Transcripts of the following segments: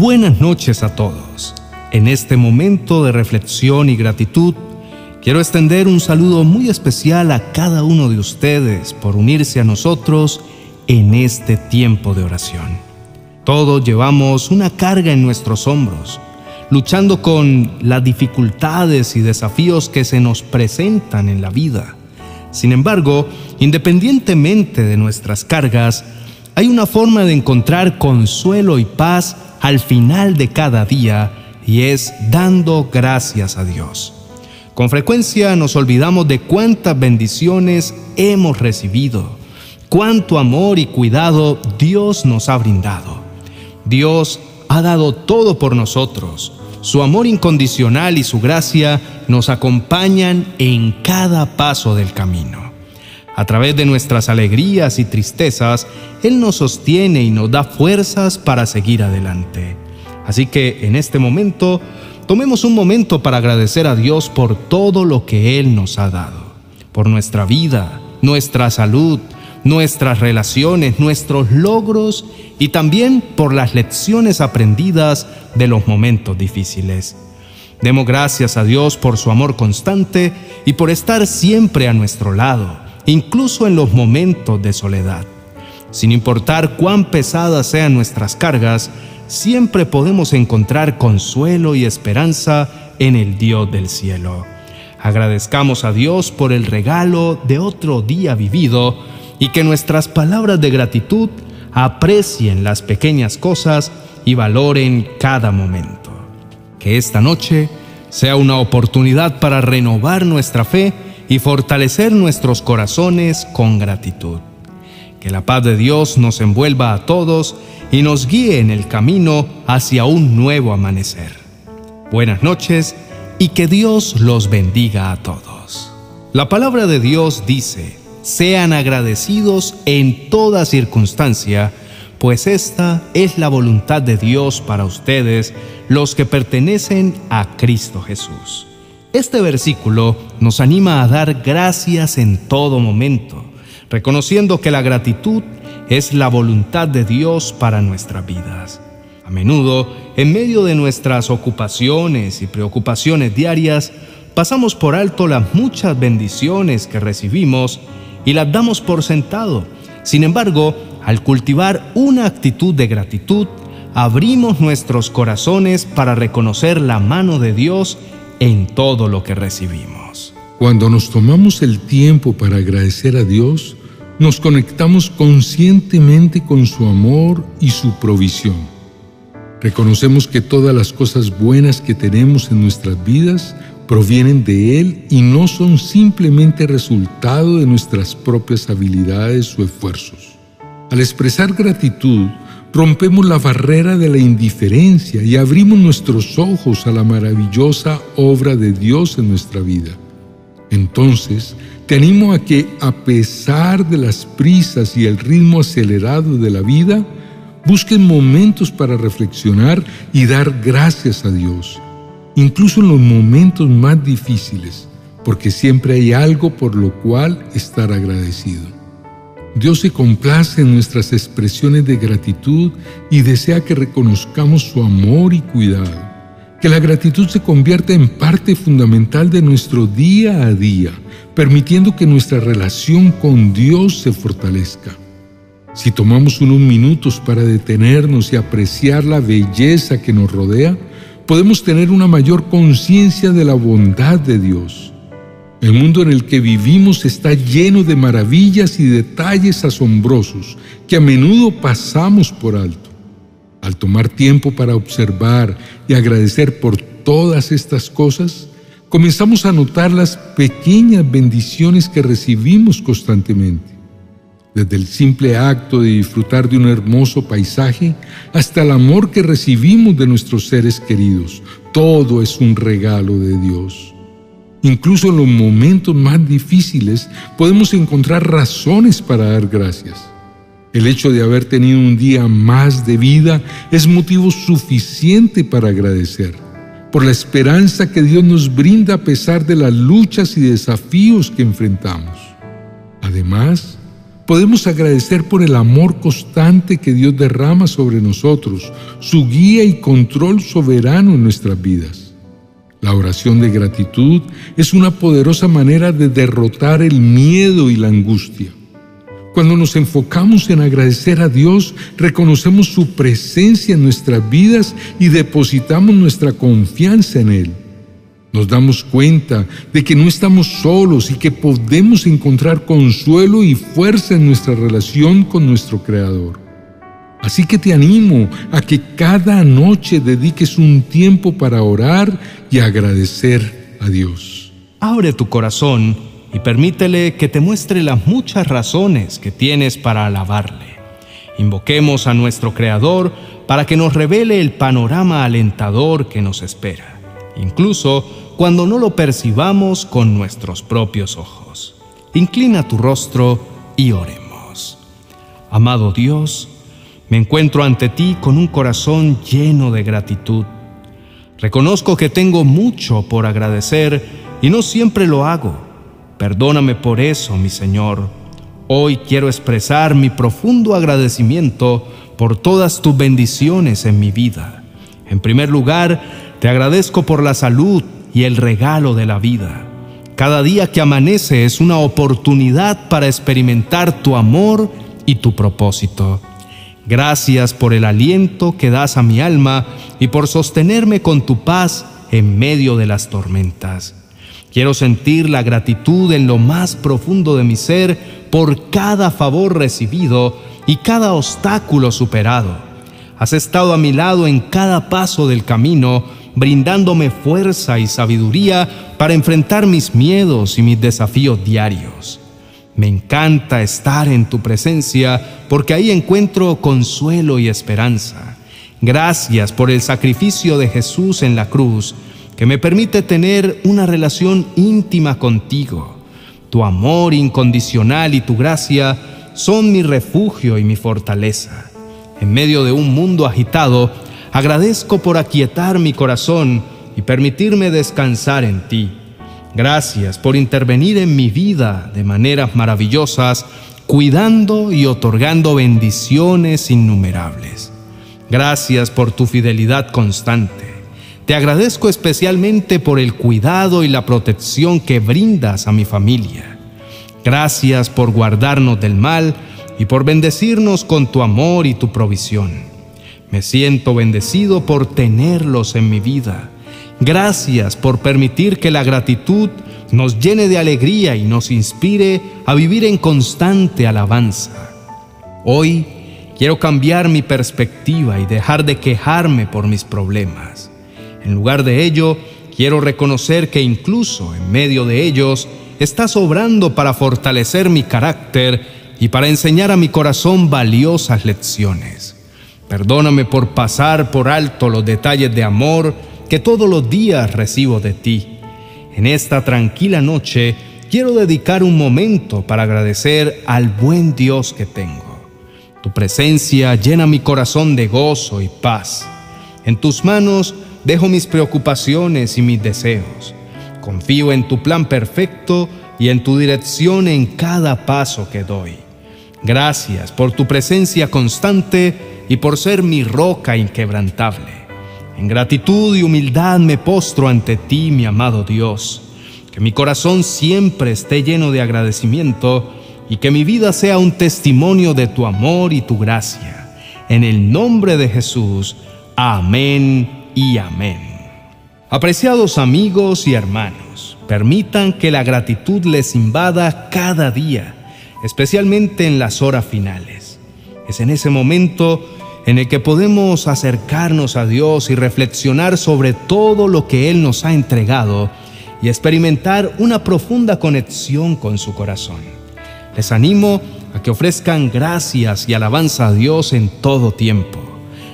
Buenas noches a todos. En este momento de reflexión y gratitud, quiero extender un saludo muy especial a cada uno de ustedes por unirse a nosotros en este tiempo de oración. Todos llevamos una carga en nuestros hombros, luchando con las dificultades y desafíos que se nos presentan en la vida. Sin embargo, independientemente de nuestras cargas, hay una forma de encontrar consuelo y paz al final de cada día y es dando gracias a Dios. Con frecuencia nos olvidamos de cuántas bendiciones hemos recibido, cuánto amor y cuidado Dios nos ha brindado. Dios ha dado todo por nosotros. Su amor incondicional y su gracia nos acompañan en cada paso del camino. A través de nuestras alegrías y tristezas, Él nos sostiene y nos da fuerzas para seguir adelante. Así que en este momento, tomemos un momento para agradecer a Dios por todo lo que Él nos ha dado, por nuestra vida, nuestra salud, nuestras relaciones, nuestros logros y también por las lecciones aprendidas de los momentos difíciles. Demos gracias a Dios por su amor constante y por estar siempre a nuestro lado incluso en los momentos de soledad. Sin importar cuán pesadas sean nuestras cargas, siempre podemos encontrar consuelo y esperanza en el Dios del cielo. Agradezcamos a Dios por el regalo de otro día vivido y que nuestras palabras de gratitud aprecien las pequeñas cosas y valoren cada momento. Que esta noche sea una oportunidad para renovar nuestra fe y fortalecer nuestros corazones con gratitud. Que la paz de Dios nos envuelva a todos y nos guíe en el camino hacia un nuevo amanecer. Buenas noches y que Dios los bendiga a todos. La palabra de Dios dice, sean agradecidos en toda circunstancia, pues esta es la voluntad de Dios para ustedes, los que pertenecen a Cristo Jesús. Este versículo nos anima a dar gracias en todo momento, reconociendo que la gratitud es la voluntad de Dios para nuestras vidas. A menudo, en medio de nuestras ocupaciones y preocupaciones diarias, pasamos por alto las muchas bendiciones que recibimos y las damos por sentado. Sin embargo, al cultivar una actitud de gratitud, abrimos nuestros corazones para reconocer la mano de Dios en todo lo que recibimos. Cuando nos tomamos el tiempo para agradecer a Dios, nos conectamos conscientemente con su amor y su provisión. Reconocemos que todas las cosas buenas que tenemos en nuestras vidas provienen de Él y no son simplemente resultado de nuestras propias habilidades o esfuerzos. Al expresar gratitud, rompemos la barrera de la indiferencia y abrimos nuestros ojos a la maravillosa obra de Dios en nuestra vida. Entonces, te animo a que, a pesar de las prisas y el ritmo acelerado de la vida, busques momentos para reflexionar y dar gracias a Dios, incluso en los momentos más difíciles, porque siempre hay algo por lo cual estar agradecido. Dios se complace en nuestras expresiones de gratitud y desea que reconozcamos su amor y cuidado. Que la gratitud se convierta en parte fundamental de nuestro día a día, permitiendo que nuestra relación con Dios se fortalezca. Si tomamos unos minutos para detenernos y apreciar la belleza que nos rodea, podemos tener una mayor conciencia de la bondad de Dios. El mundo en el que vivimos está lleno de maravillas y detalles asombrosos que a menudo pasamos por alto. Al tomar tiempo para observar y agradecer por todas estas cosas, comenzamos a notar las pequeñas bendiciones que recibimos constantemente. Desde el simple acto de disfrutar de un hermoso paisaje hasta el amor que recibimos de nuestros seres queridos, todo es un regalo de Dios. Incluso en los momentos más difíciles podemos encontrar razones para dar gracias. El hecho de haber tenido un día más de vida es motivo suficiente para agradecer por la esperanza que Dios nos brinda a pesar de las luchas y desafíos que enfrentamos. Además, Podemos agradecer por el amor constante que Dios derrama sobre nosotros, su guía y control soberano en nuestras vidas. La oración de gratitud es una poderosa manera de derrotar el miedo y la angustia. Cuando nos enfocamos en agradecer a Dios, reconocemos su presencia en nuestras vidas y depositamos nuestra confianza en Él. Nos damos cuenta de que no estamos solos y que podemos encontrar consuelo y fuerza en nuestra relación con nuestro Creador. Así que te animo a que cada noche dediques un tiempo para orar y agradecer a Dios. Abre tu corazón y permítele que te muestre las muchas razones que tienes para alabarle. Invoquemos a nuestro Creador para que nos revele el panorama alentador que nos espera incluso cuando no lo percibamos con nuestros propios ojos. Inclina tu rostro y oremos. Amado Dios, me encuentro ante ti con un corazón lleno de gratitud. Reconozco que tengo mucho por agradecer y no siempre lo hago. Perdóname por eso, mi Señor. Hoy quiero expresar mi profundo agradecimiento por todas tus bendiciones en mi vida. En primer lugar, te agradezco por la salud y el regalo de la vida. Cada día que amanece es una oportunidad para experimentar tu amor y tu propósito. Gracias por el aliento que das a mi alma y por sostenerme con tu paz en medio de las tormentas. Quiero sentir la gratitud en lo más profundo de mi ser por cada favor recibido y cada obstáculo superado. Has estado a mi lado en cada paso del camino brindándome fuerza y sabiduría para enfrentar mis miedos y mis desafíos diarios. Me encanta estar en tu presencia porque ahí encuentro consuelo y esperanza. Gracias por el sacrificio de Jesús en la cruz que me permite tener una relación íntima contigo. Tu amor incondicional y tu gracia son mi refugio y mi fortaleza. En medio de un mundo agitado, Agradezco por aquietar mi corazón y permitirme descansar en ti. Gracias por intervenir en mi vida de maneras maravillosas, cuidando y otorgando bendiciones innumerables. Gracias por tu fidelidad constante. Te agradezco especialmente por el cuidado y la protección que brindas a mi familia. Gracias por guardarnos del mal y por bendecirnos con tu amor y tu provisión. Me siento bendecido por tenerlos en mi vida. Gracias por permitir que la gratitud nos llene de alegría y nos inspire a vivir en constante alabanza. Hoy quiero cambiar mi perspectiva y dejar de quejarme por mis problemas. En lugar de ello, quiero reconocer que incluso en medio de ellos estás obrando para fortalecer mi carácter y para enseñar a mi corazón valiosas lecciones. Perdóname por pasar por alto los detalles de amor que todos los días recibo de ti. En esta tranquila noche quiero dedicar un momento para agradecer al buen Dios que tengo. Tu presencia llena mi corazón de gozo y paz. En tus manos dejo mis preocupaciones y mis deseos. Confío en tu plan perfecto y en tu dirección en cada paso que doy. Gracias por tu presencia constante y por ser mi roca inquebrantable. En gratitud y humildad me postro ante ti, mi amado Dios. Que mi corazón siempre esté lleno de agradecimiento y que mi vida sea un testimonio de tu amor y tu gracia. En el nombre de Jesús, amén y amén. Apreciados amigos y hermanos, permitan que la gratitud les invada cada día, especialmente en las horas finales. Es en ese momento en el que podemos acercarnos a Dios y reflexionar sobre todo lo que Él nos ha entregado y experimentar una profunda conexión con su corazón. Les animo a que ofrezcan gracias y alabanza a Dios en todo tiempo.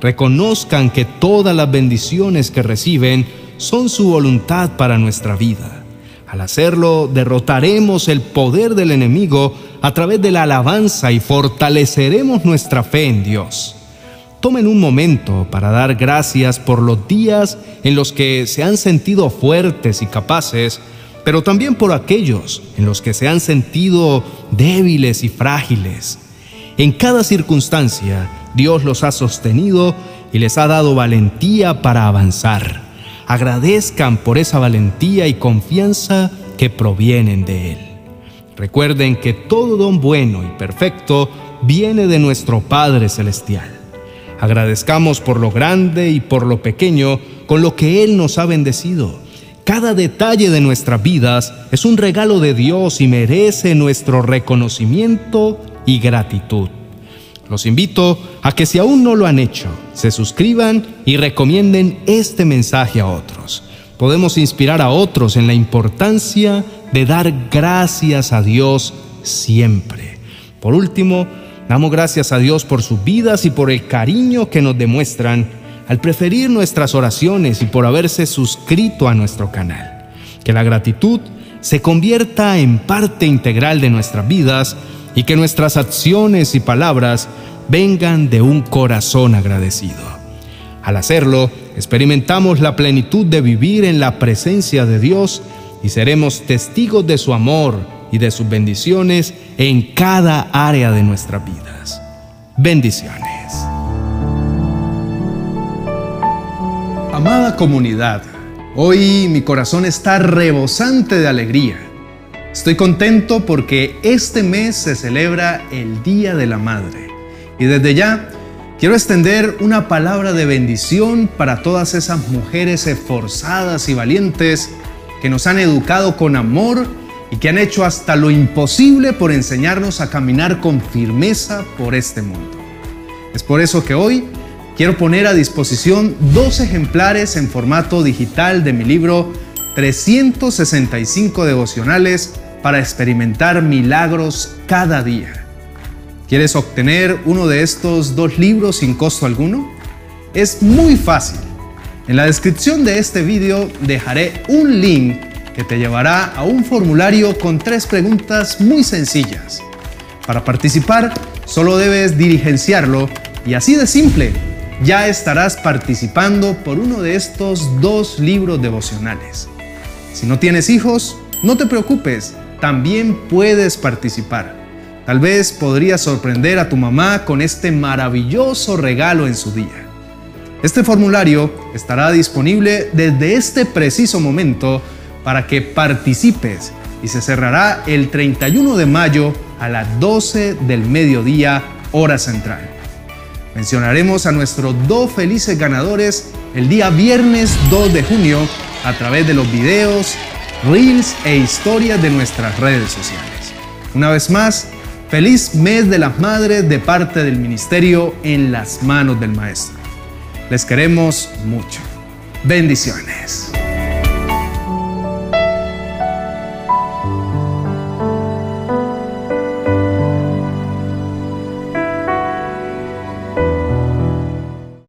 Reconozcan que todas las bendiciones que reciben son su voluntad para nuestra vida. Al hacerlo, derrotaremos el poder del enemigo a través de la alabanza y fortaleceremos nuestra fe en Dios. Tomen un momento para dar gracias por los días en los que se han sentido fuertes y capaces pero también por aquellos en los que se han sentido débiles y frágiles. En cada circunstancia, Dios los ha sostenido y les ha dado valentía para avanzar. Agradezcan por esa valentía y confianza que provienen de Él. Recuerden que todo don bueno y perfecto viene de nuestro Padre Celestial. Agradezcamos por lo grande y por lo pequeño con lo que Él nos ha bendecido. Cada detalle de nuestras vidas es un regalo de Dios y merece nuestro reconocimiento y gratitud. Los invito a que si aún no lo han hecho, se suscriban y recomienden este mensaje a otros. Podemos inspirar a otros en la importancia de dar gracias a Dios siempre. Por último, damos gracias a Dios por sus vidas y por el cariño que nos demuestran al preferir nuestras oraciones y por haberse suscrito a nuestro canal. Que la gratitud se convierta en parte integral de nuestras vidas y que nuestras acciones y palabras vengan de un corazón agradecido. Al hacerlo, experimentamos la plenitud de vivir en la presencia de Dios y seremos testigos de su amor y de sus bendiciones en cada área de nuestras vidas. Bendiciones. Amada comunidad, hoy mi corazón está rebosante de alegría. Estoy contento porque este mes se celebra el Día de la Madre. Y desde ya quiero extender una palabra de bendición para todas esas mujeres esforzadas y valientes que nos han educado con amor y que han hecho hasta lo imposible por enseñarnos a caminar con firmeza por este mundo. Es por eso que hoy quiero poner a disposición dos ejemplares en formato digital de mi libro 365 devocionales para experimentar milagros cada día. ¿Quieres obtener uno de estos dos libros sin costo alguno? Es muy fácil. En la descripción de este video dejaré un link que te llevará a un formulario con tres preguntas muy sencillas. Para participar, solo debes dirigenciarlo y así de simple ya estarás participando por uno de estos dos libros devocionales. Si no tienes hijos, no te preocupes, también puedes participar. Tal vez podrías sorprender a tu mamá con este maravilloso regalo en su día. Este formulario estará disponible desde este preciso momento para que participes y se cerrará el 31 de mayo a las 12 del mediodía hora central. Mencionaremos a nuestros dos felices ganadores el día viernes 2 de junio a través de los videos, reels e historias de nuestras redes sociales. Una vez más, feliz mes de las madres de parte del ministerio en las manos del Maestro. Les queremos mucho. Bendiciones.